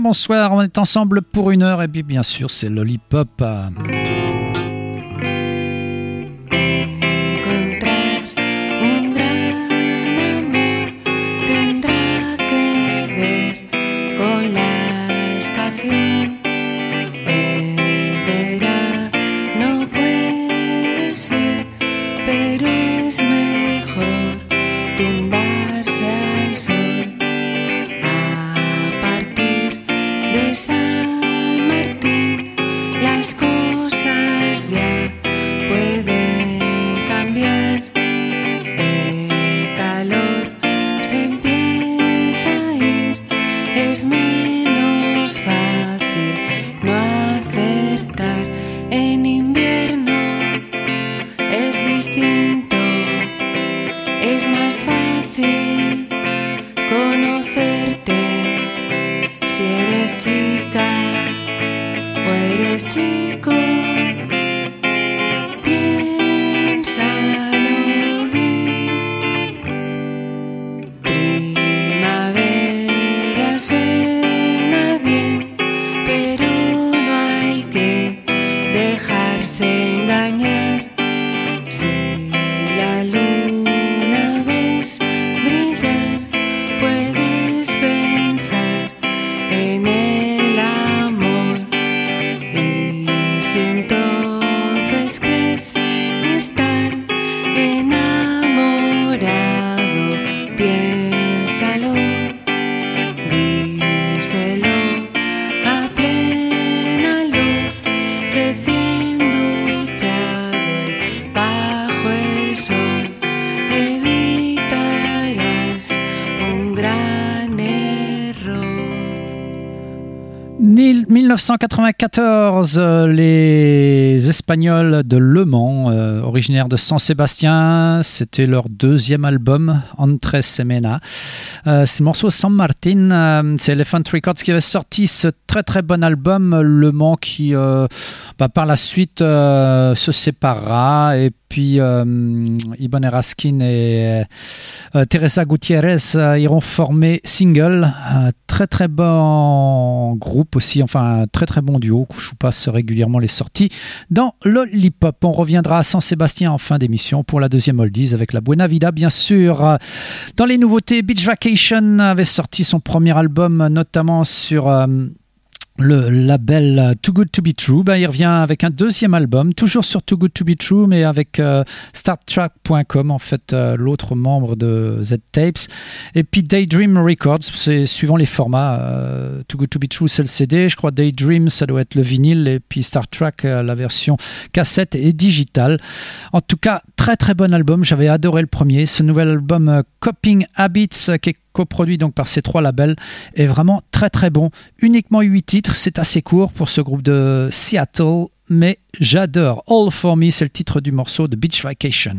bonsoir. On est ensemble pour une heure et puis bien sûr c'est Lollipop. Les Espagnols de Le Mans, euh, originaires de San Sébastien, c'était leur deuxième album, Entre Semena. Euh, c'est le morceau San Martin, euh, c'est Elephant Records qui avait sorti ce très très bon album, Le Mans, qui bah, par la suite se séparera et puis euh, Ibn Eraskin et euh, Teresa Gutiérrez euh, iront former Single, un très très bon groupe aussi, enfin un très très bon duo. Je passe régulièrement les sorties dans Lollipop. On reviendra à San Sébastien en fin d'émission pour la deuxième Oldies avec la Buena Vida, bien sûr. Dans les nouveautés, Beach Vacation avait sorti son premier album, notamment sur le label Too Good To Be True, ben, il revient avec un deuxième album, toujours sur Too Good To Be True, mais avec euh, StarTrack.com, en fait, euh, l'autre membre de Z-Tapes. Et puis Daydream Records, c'est suivant les formats. Euh, Too Good To Be True, c'est le CD, je crois Daydream, ça doit être le vinyle, et puis Star Trek, la version cassette et digitale. En tout cas, très très bon album, j'avais adoré le premier. Ce nouvel album Coping Habits, qui est coproduit donc par ces trois labels, est vraiment très très bon. Uniquement 8 titres, c'est assez court pour ce groupe de Seattle, mais j'adore. All for Me, c'est le titre du morceau de Beach Vacation.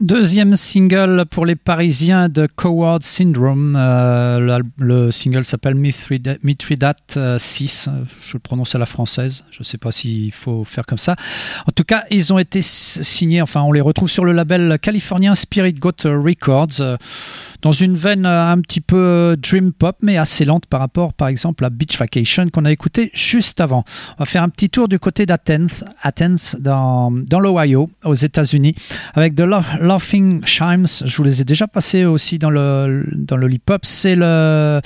Deuxième single pour les Parisiens de Coward Syndrome. Euh, le, single s'appelle Mithridat 6. Euh, je le prononce à la française. Je ne sais pas s'il faut faire comme ça. En tout cas, ils ont été signés, enfin, on les retrouve sur le label californien Spirit Goat Records. Euh, dans une veine un petit peu dream pop, mais assez lente par rapport, par exemple, à Beach Vacation qu'on a écouté juste avant. On va faire un petit tour du côté d'Athens, Athens dans, dans l'Ohio, aux États-Unis, avec Love Laughing Chimes, je vous les ai déjà passés aussi dans le, dans le hip-hop. C'est le,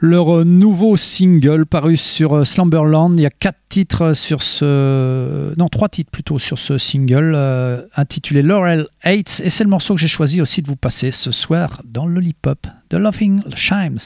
leur nouveau single paru sur euh, Slumberland. Il y a quatre titres sur ce. Non, trois titres plutôt sur ce single euh, intitulé Laurel Hates. Et c'est le morceau que j'ai choisi aussi de vous passer ce soir dans le hip-hop de Laughing Chimes.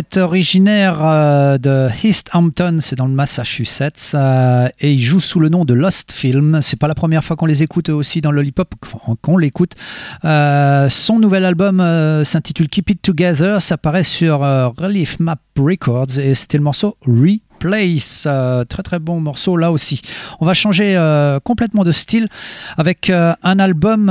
Est originaire euh, de East Hampton, c'est dans le Massachusetts, euh, et il joue sous le nom de Lost Film. C'est pas la première fois qu'on les écoute aussi dans Lollipop, qu'on l'écoute. Euh, son nouvel album s'intitule Keep It Together, ça paraît sur Relief Map Records, et c'était le morceau Re Place. Euh, très très bon morceau là aussi. On va changer euh, complètement de style avec euh, un album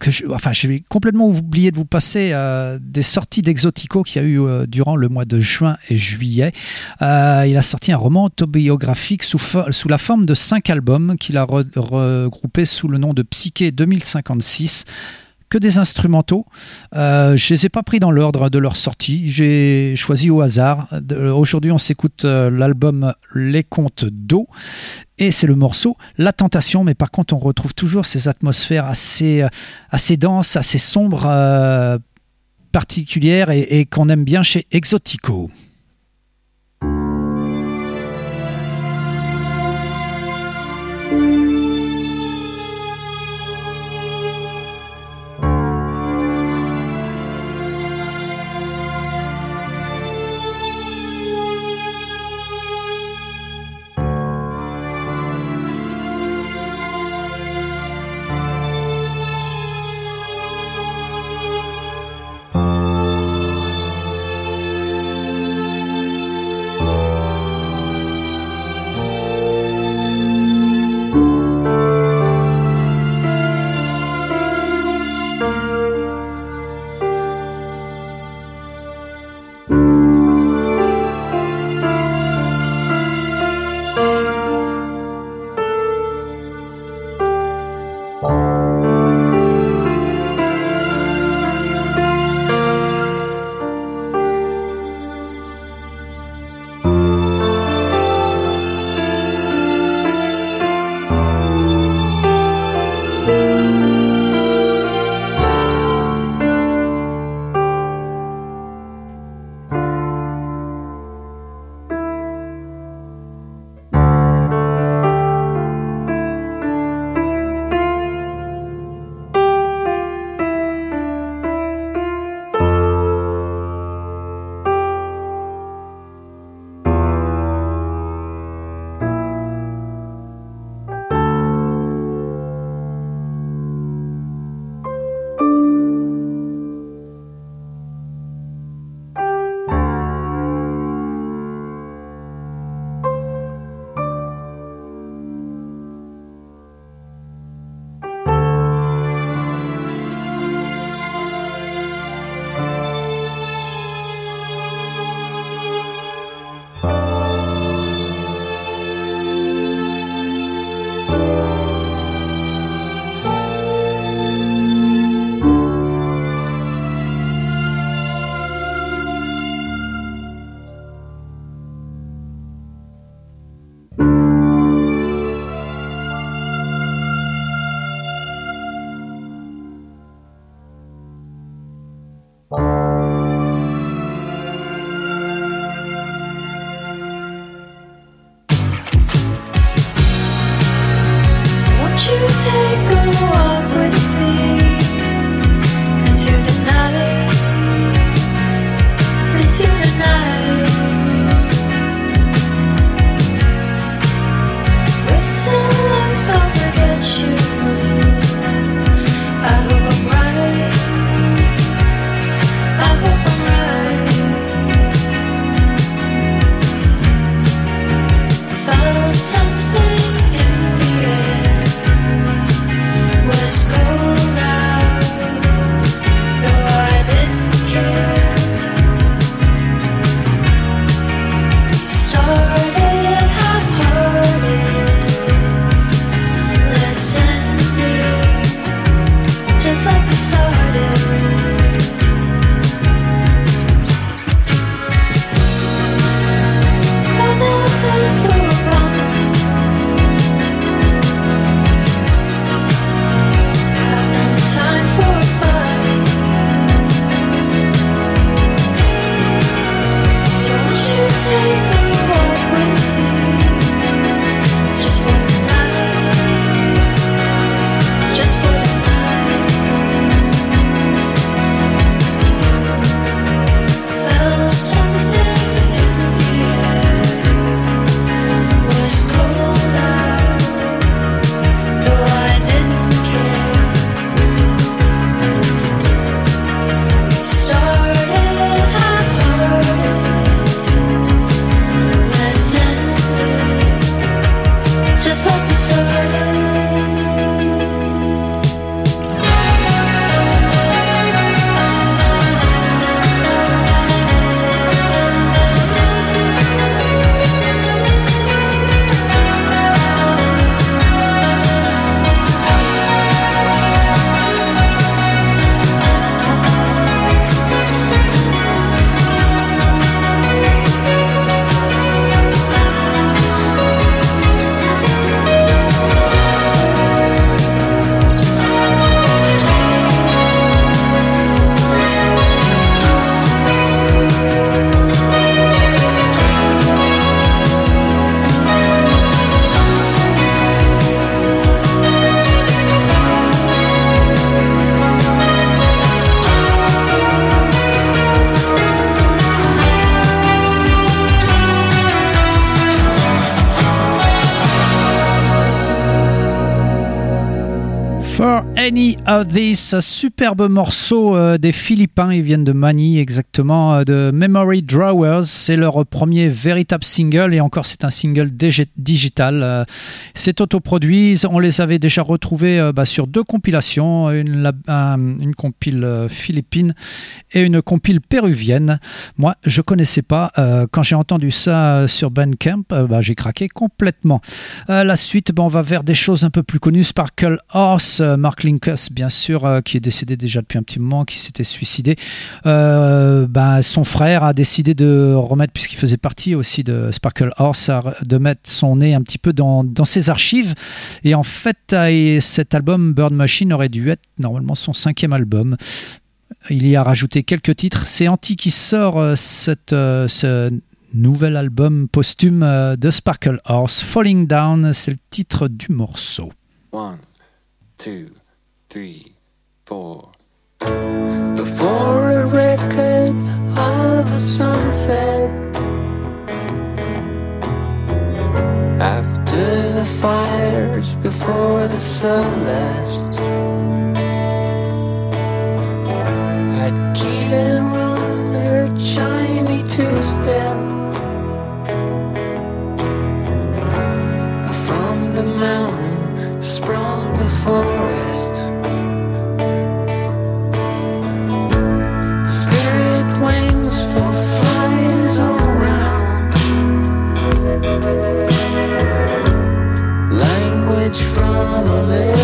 que enfin j'ai complètement oublié de vous passer des sorties d'Exotico qu'il y a eu durant le mois de juin et juillet. il a sorti un roman autobiographique sous, sous la forme de cinq albums qu'il a regroupé sous le nom de Psyché 2056 des instrumentaux. Euh, je les ai pas pris dans l'ordre de leur sortie. J'ai choisi au hasard. Aujourd'hui, on s'écoute euh, l'album Les Contes d'eau et c'est le morceau La Tentation. Mais par contre, on retrouve toujours ces atmosphères assez, euh, assez denses, assez sombres, particulières et qu'on aime bien chez Exotico. Of This, superbe morceau euh, des Philippins, ils viennent de Manille exactement, euh, de Memory Drawers, c'est leur premier véritable single et encore c'est un single digital. Euh, c'est autoproduit, on les avait déjà retrouvés bah, sur deux compilations, une, une compile philippine et une compile péruvienne. Moi, je connaissais pas, quand j'ai entendu ça sur Bandcamp, bah, j'ai craqué complètement. la suite, bah, on va vers des choses un peu plus connues, Sparkle Horse, Mark Linkus, bien sûr, euh, qui est décédé déjà depuis un petit moment, qui s'était suicidé. Euh, ben, son frère a décidé de remettre, puisqu'il faisait partie aussi de Sparkle Horse, de mettre son nez un petit peu dans, ses archives. Et en fait, euh, cet album, Bird Machine, aurait dû être normalement son cinquième album. Il y a rajouté quelques titres. C'est Anti qui sort cette, ce nouvel album posthume de Sparkle Horse. Falling Down, c'est le titre du morceau. One, two. three, four. Before a record of a sunset. After the fires, before the sun left. I'd keel and run her chimey a step. From the mountain sprung the forest. From a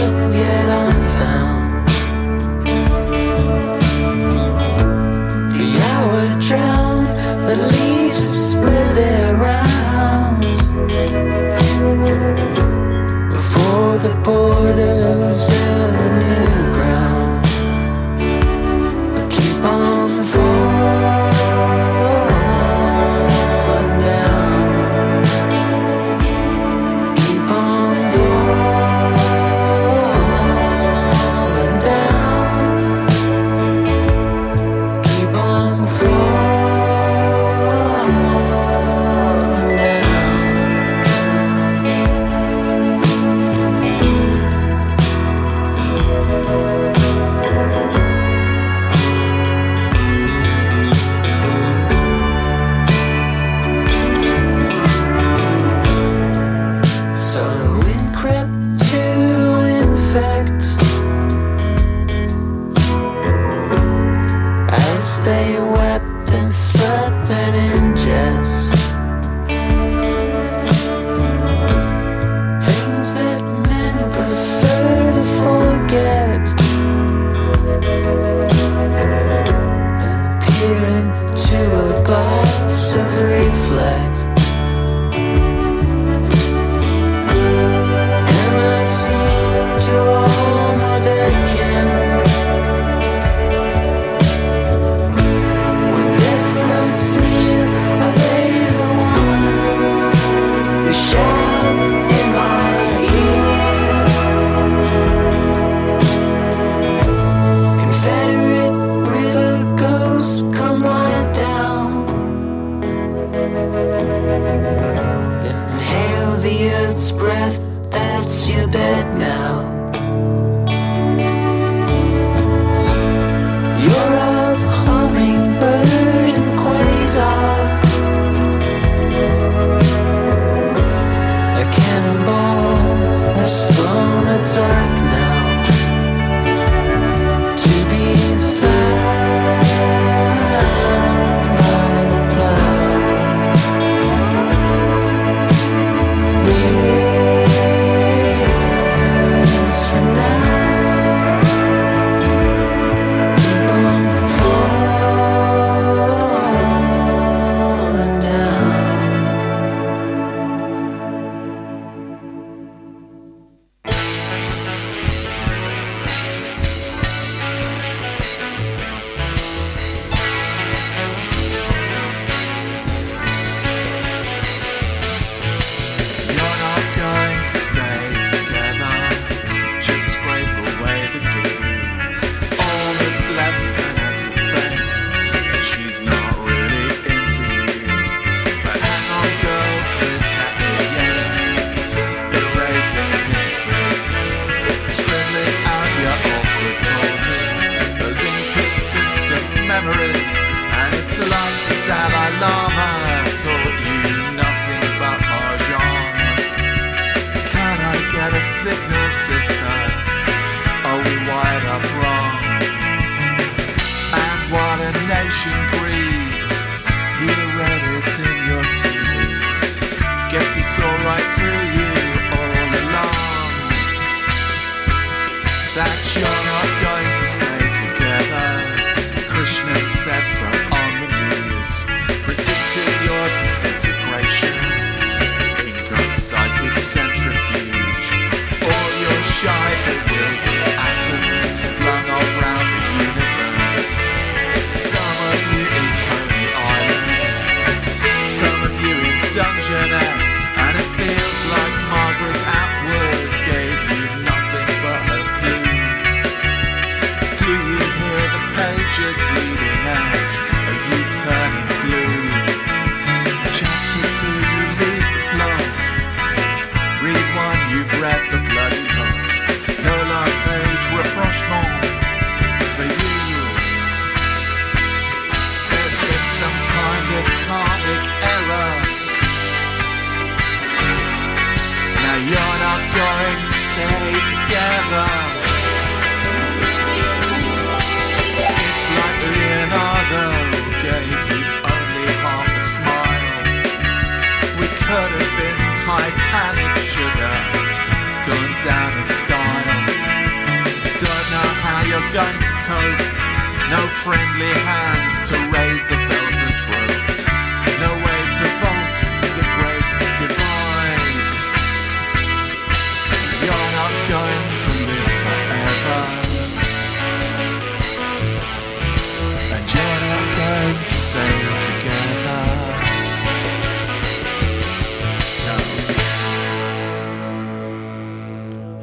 friendly hand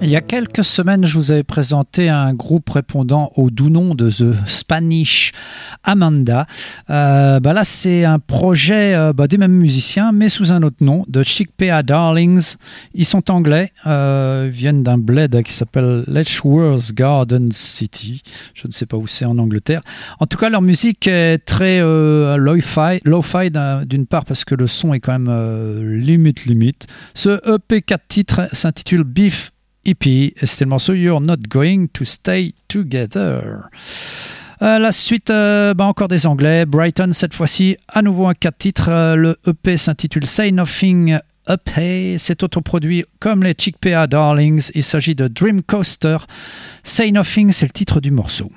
Il y a quelques semaines, je vous avais présenté un groupe répondant au doux nom de The Spanish Amanda. Euh, bah là, c'est un projet euh, bah, des mêmes musiciens, mais sous un autre nom, de Chickpea Darlings. Ils sont anglais, euh, viennent d'un bled qui s'appelle Letchworth Garden City. Je ne sais pas où c'est en Angleterre. En tout cas, leur musique est très lo-fi, lo-fi d'un- d'une part parce que le son est quand même limite limite. Ce EP 4 titres s'intitule Beef Et c'était le morceau You're Not Going to Stay Together. Euh, la suite, euh, bah, encore des anglais. Brighton, cette fois-ci, à nouveau un 4 titres. Euh, le EP s'intitule Say Nothing Up Hey. C'est autoproduit comme les Chickpea Darlings. Il s'agit de Dream Coaster. Say Nothing, c'est le titre du morceau.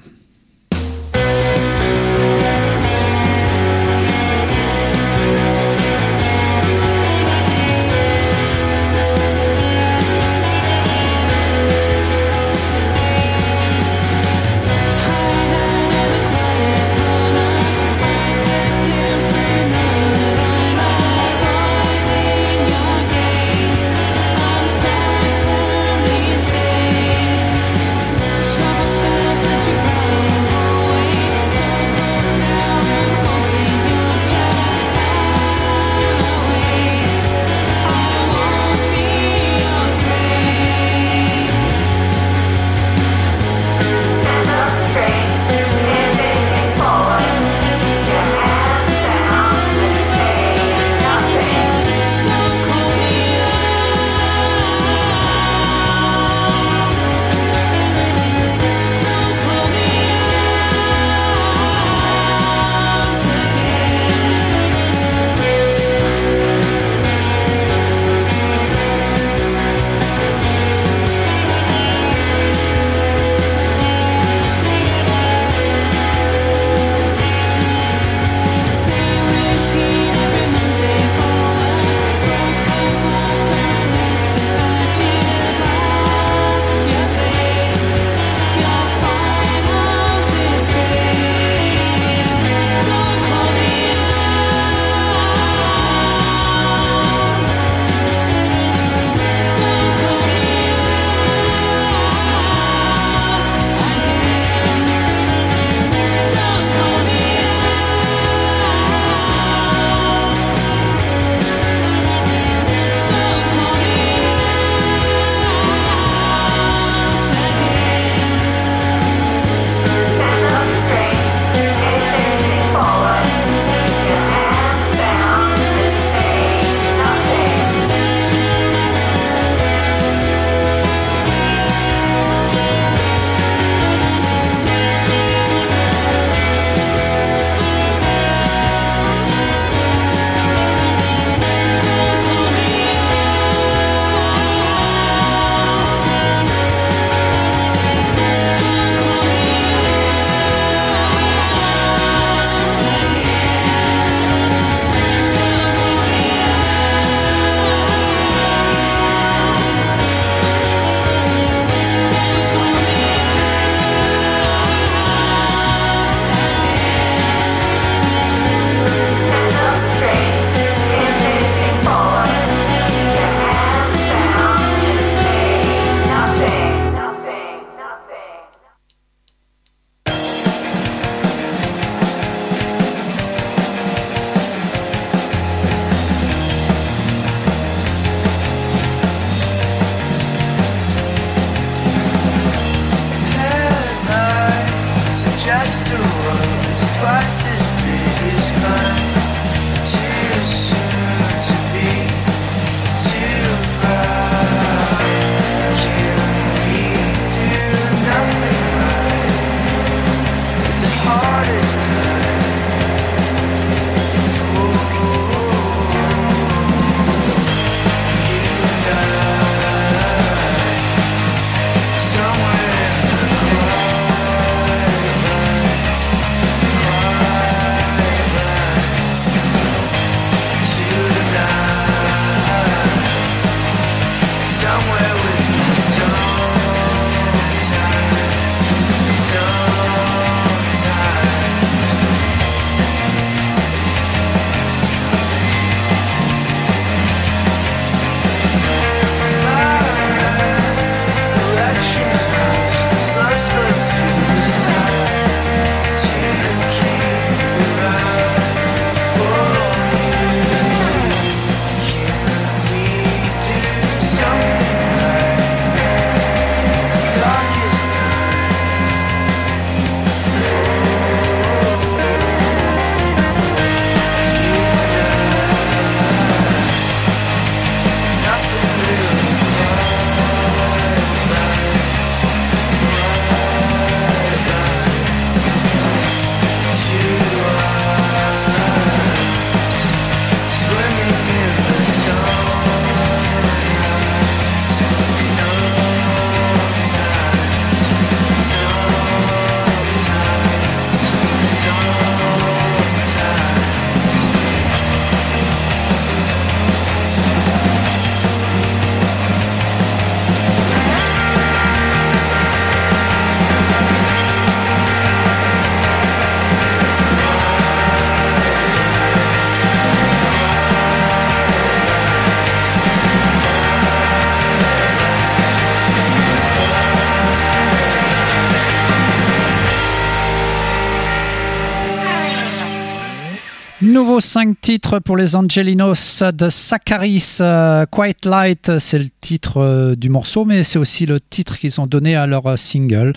Nouveau 5 titres pour les Angelinos de Sakaris. euh, Quite Light, c'est le titre euh, du morceau, mais c'est aussi le titre qu'ils ont donné à leur euh, single.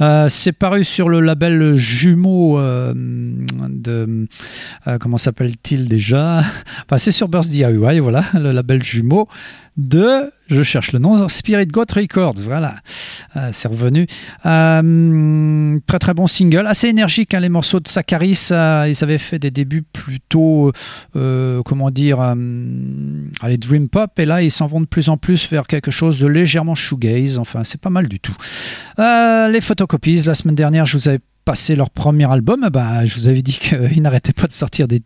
Euh, c'est paru sur le label jumeau de. comment s'appelle-t-il déjà? C'est sur Burst DIY, voilà, le label jumeau de. Je cherche le nom, Spirit God Records, voilà, Euh, c'est revenu. Euh, très très bon single, assez énergique hein, les morceaux de Sakaris. euh, ils avaient fait des débuts plutôt, comment dire, allez, dream pop, et là ils s'en vont de plus en plus vers quelque chose de légèrement shoegaze. Enfin, c'est pas mal du tout. Les photocopies, la semaine dernière, je vous avais passé leur premier album. Bah, je vous avais dit qu'ils n'arrêtaient pas de sortir des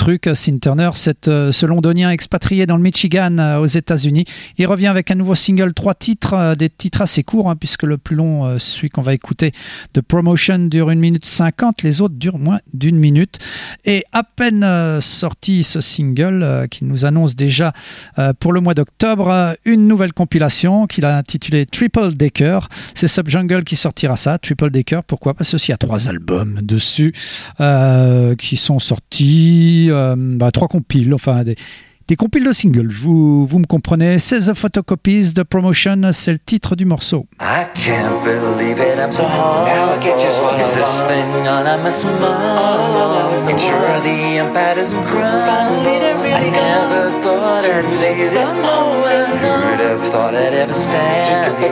truc. Sin Turner, cet, euh, ce londonien expatrié dans le Michigan euh, aux États-Unis, il revient avec un nouveau single, trois titres, euh, des titres assez courts, hein, puisque le plus long, euh, celui qu'on va écouter, de Promotion, dure une minute 50, les autres durent moins d'une minute. Et à peine euh, sorti ce single, euh, qui nous annonce déjà euh, pour le mois d'octobre euh, une nouvelle compilation qu'il a intitulée Triple Decker. C'est Subjungle qui sortira ça, Triple Decker. Pourquoi? Parce qu'il y a trois albums dessus euh, qui sont sortis, euh, bah, trois compiles, enfin des, des compiles de singles. Vous, vous me comprenez 16 photocopies de Promotion, c'est le titre du morceau. I can't believe it, I'm so hard. Now I get just what Is this thing on I'm a smile? Make sure the impact isn't crime. Finally, there really I never thought I'd see this moment. Who'd have thought I'd ever stand here?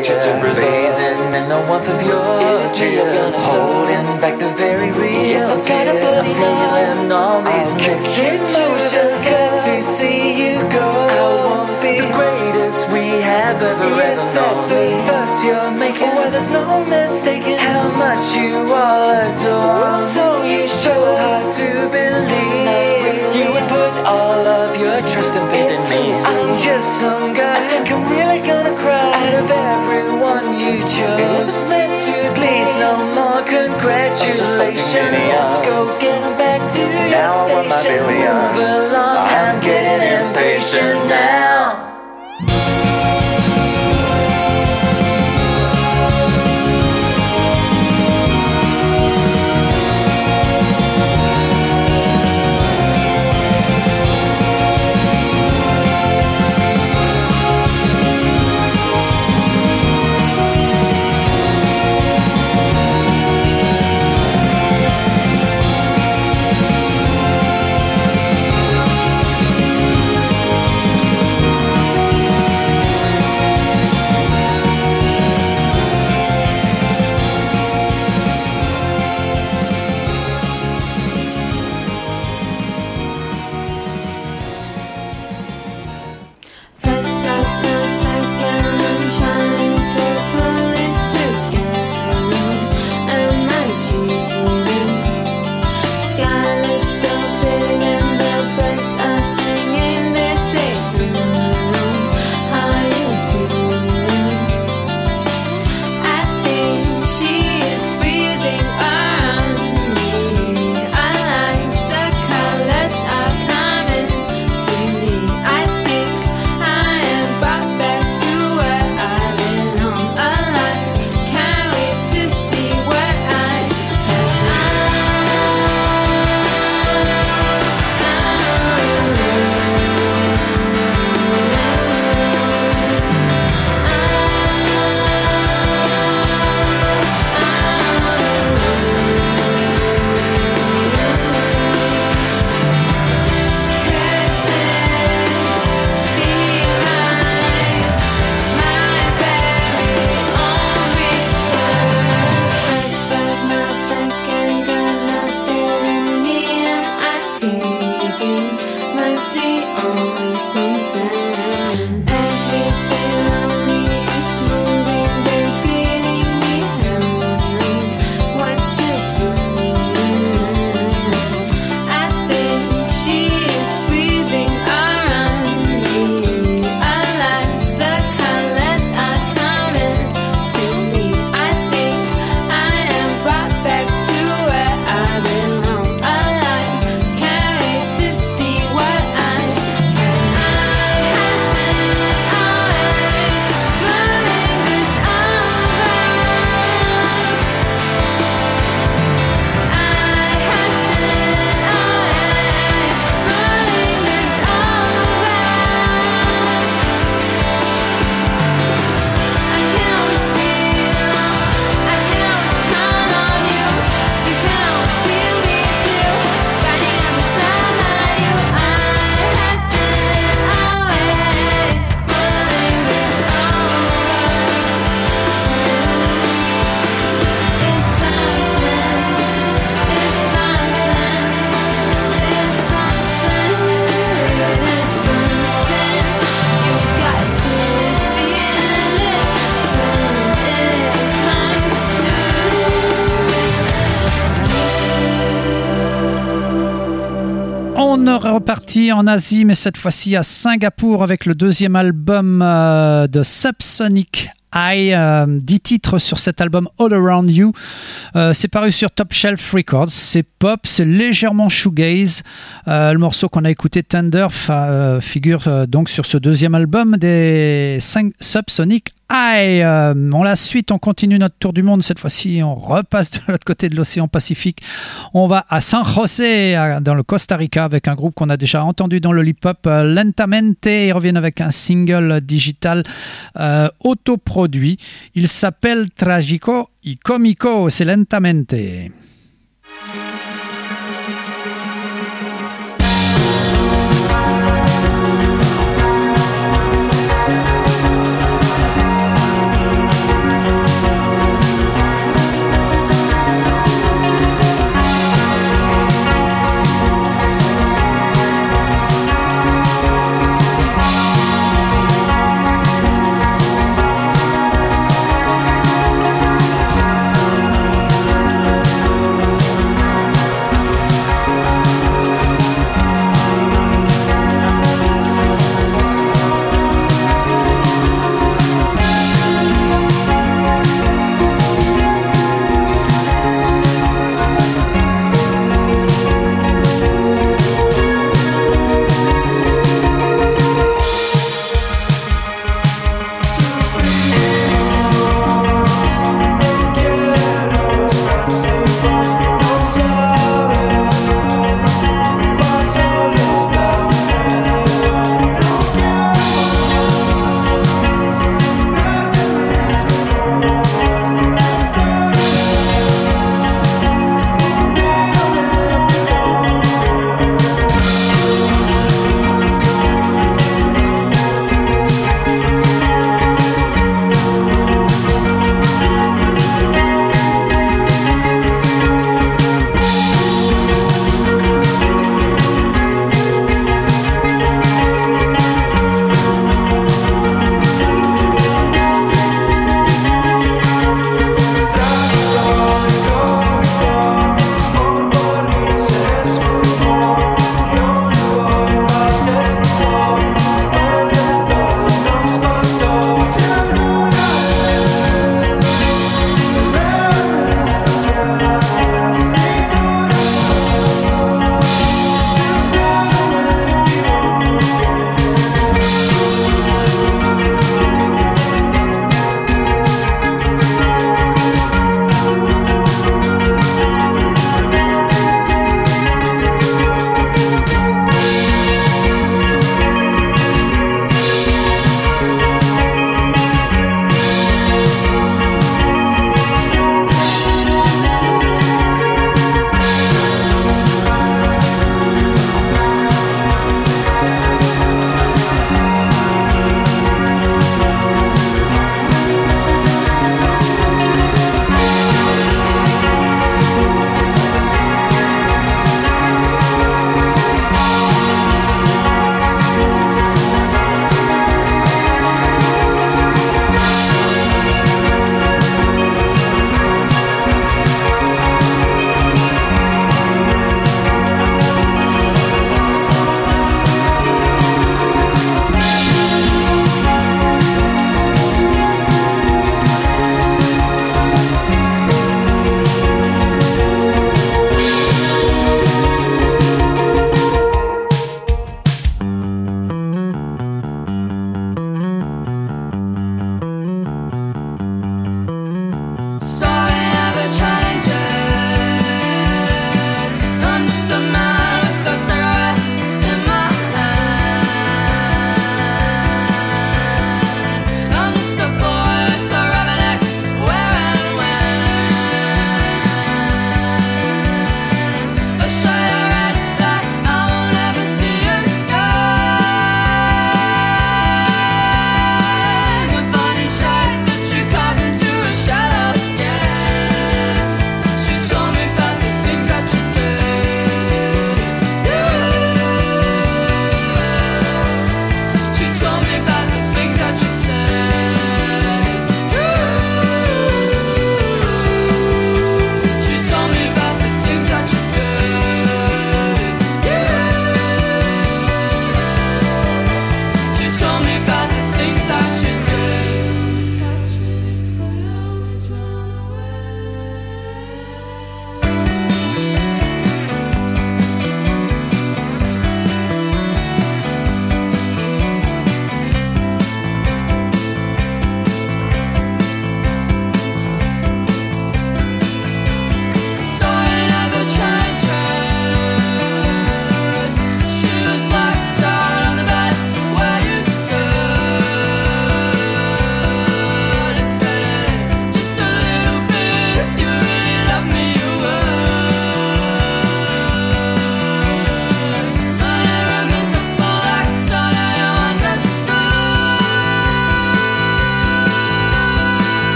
Bathing in the warmth of your tears. Holding back the very real tears. I'm feeling all these mixed emotions. To see you go. I won't be the greatest we have ever, ever known. First you're making where there's no mistaking how much you all adore. So you show hard to believe. You would put all of your trust and faith in me. I'm just some guy. I think I'm really gonna cry. Out of everyone you chose, meant to please. No more congratulations. Let's go get back to Now your station. billions. Move along. I'm getting impatient now. En Asie, mais cette fois-ci à Singapour avec le deuxième album euh, de Subsonic I, 10 euh, titres sur cet album All Around You. Euh, c'est paru sur Top Shelf Records. C'est pop, c'est légèrement shoegaze. le morceau qu'on a écouté, Tender, figure donc sur ce deuxième album des Subsonic Aïe, euh, on la suite, on continue notre tour du monde. Cette fois-ci, on repasse de l'autre côté de l'océan Pacifique. On va à San José, dans le Costa Rica, avec un groupe qu'on a déjà entendu dans le hip-hop, euh, Lentamente. Ils reviennent avec un single digital euh, autoproduit. Il s'appelle Tragico y Comico, c'est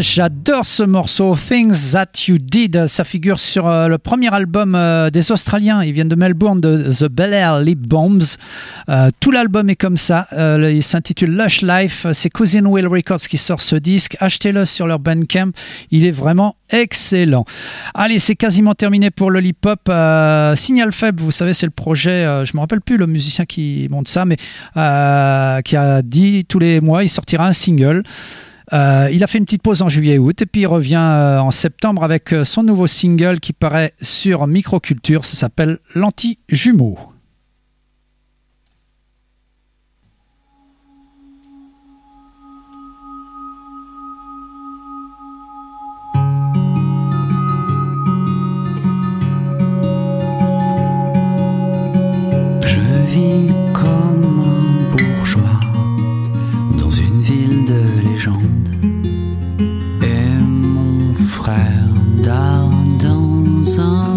J'adore ce morceau, Things That You Did. Ça figure sur euh, le premier album euh, des Australiens. Ils viennent de Melbourne, de The Bel Air Lip Bombs. Euh, tout l'album est comme ça. il s'intitule Lush Life. C'est Cousin Will Records qui sort ce disque. Achetez-le sur leur Bandcamp. Il est vraiment excellent. Allez, c'est quasiment terminé pour le hip hop. Signal Faible, vous savez, c'est le projet. je me rappelle plus le musicien qui monte ça, mais qui a dit tous les mois il sortira un single. Euh, il a fait une petite pause en juillet-août et puis il revient euh, en septembre avec euh, son nouveau single qui paraît sur Microculture. Ça s'appelle L'Anti-Jumeau. frère dort dans un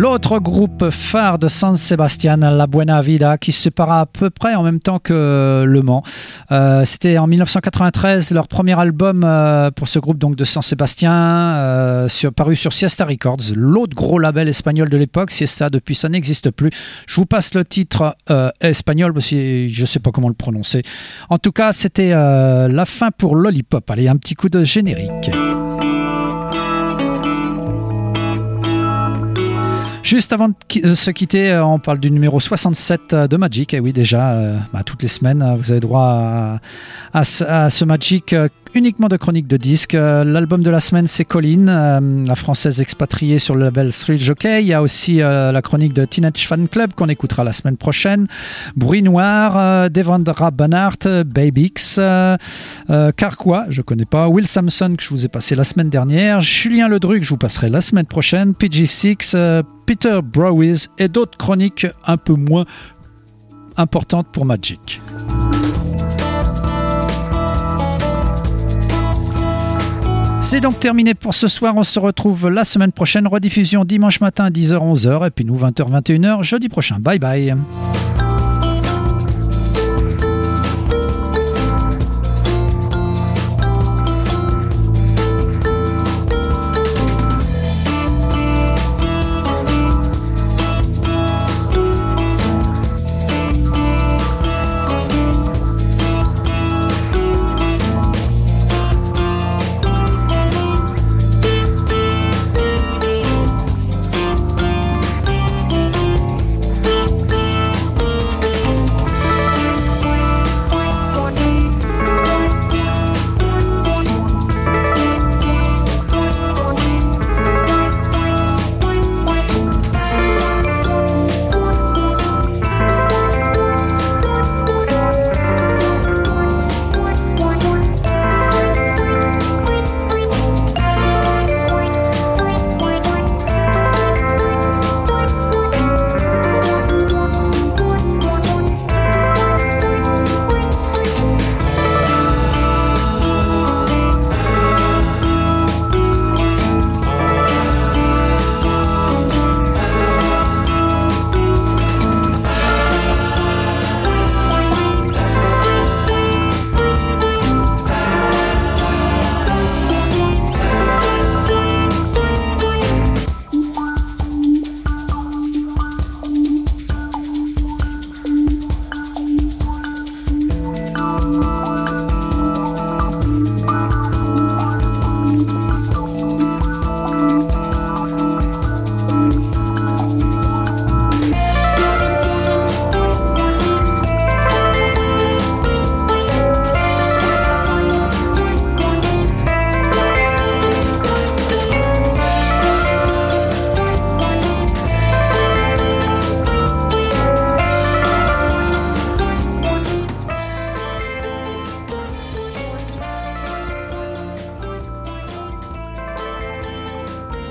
L'autre groupe phare de San Sebastian, La Buena Vida, qui se sépara à peu près en même temps que Le Mans. Euh, C'était en 1993 leur premier album euh, pour ce groupe donc de San Sebastian, euh, paru sur Siesta Records, l'autre gros label espagnol de l'époque. Siesta, depuis, ça n'existe plus. Je vous passe le titre euh, espagnol, je ne sais pas comment le prononcer. En tout cas, c'était euh, la fin pour Lollipop. Allez, un petit coup de générique. Juste avant de se quitter, euh, on parle du numéro 67 euh, de Magic. Et oui, déjà, euh, bah, toutes les semaines, vous avez droit à, ce, Magic uniquement de chroniques de disques. Euh, L'album de la semaine, c'est Colline, euh, la française expatriée sur le label Thrill Jockey. Il y a aussi euh, la chronique de Teenage Fan Club qu'on écoutera la semaine prochaine. Bruit Noir, Devendra Banhart, Babix, Carquois, je connais pas, Will Samson que je vous ai passé la semaine dernière, Julien Ledru que je vous passerai la semaine prochaine, PG6, euh, Peter Browiz et d'autres chroniques un peu moins importantes pour Magic. C'est donc terminé pour ce soir. On se retrouve la semaine prochaine. Rediffusion dimanche matin 10h-11h et puis nous 20h-21h jeudi prochain. Bye bye.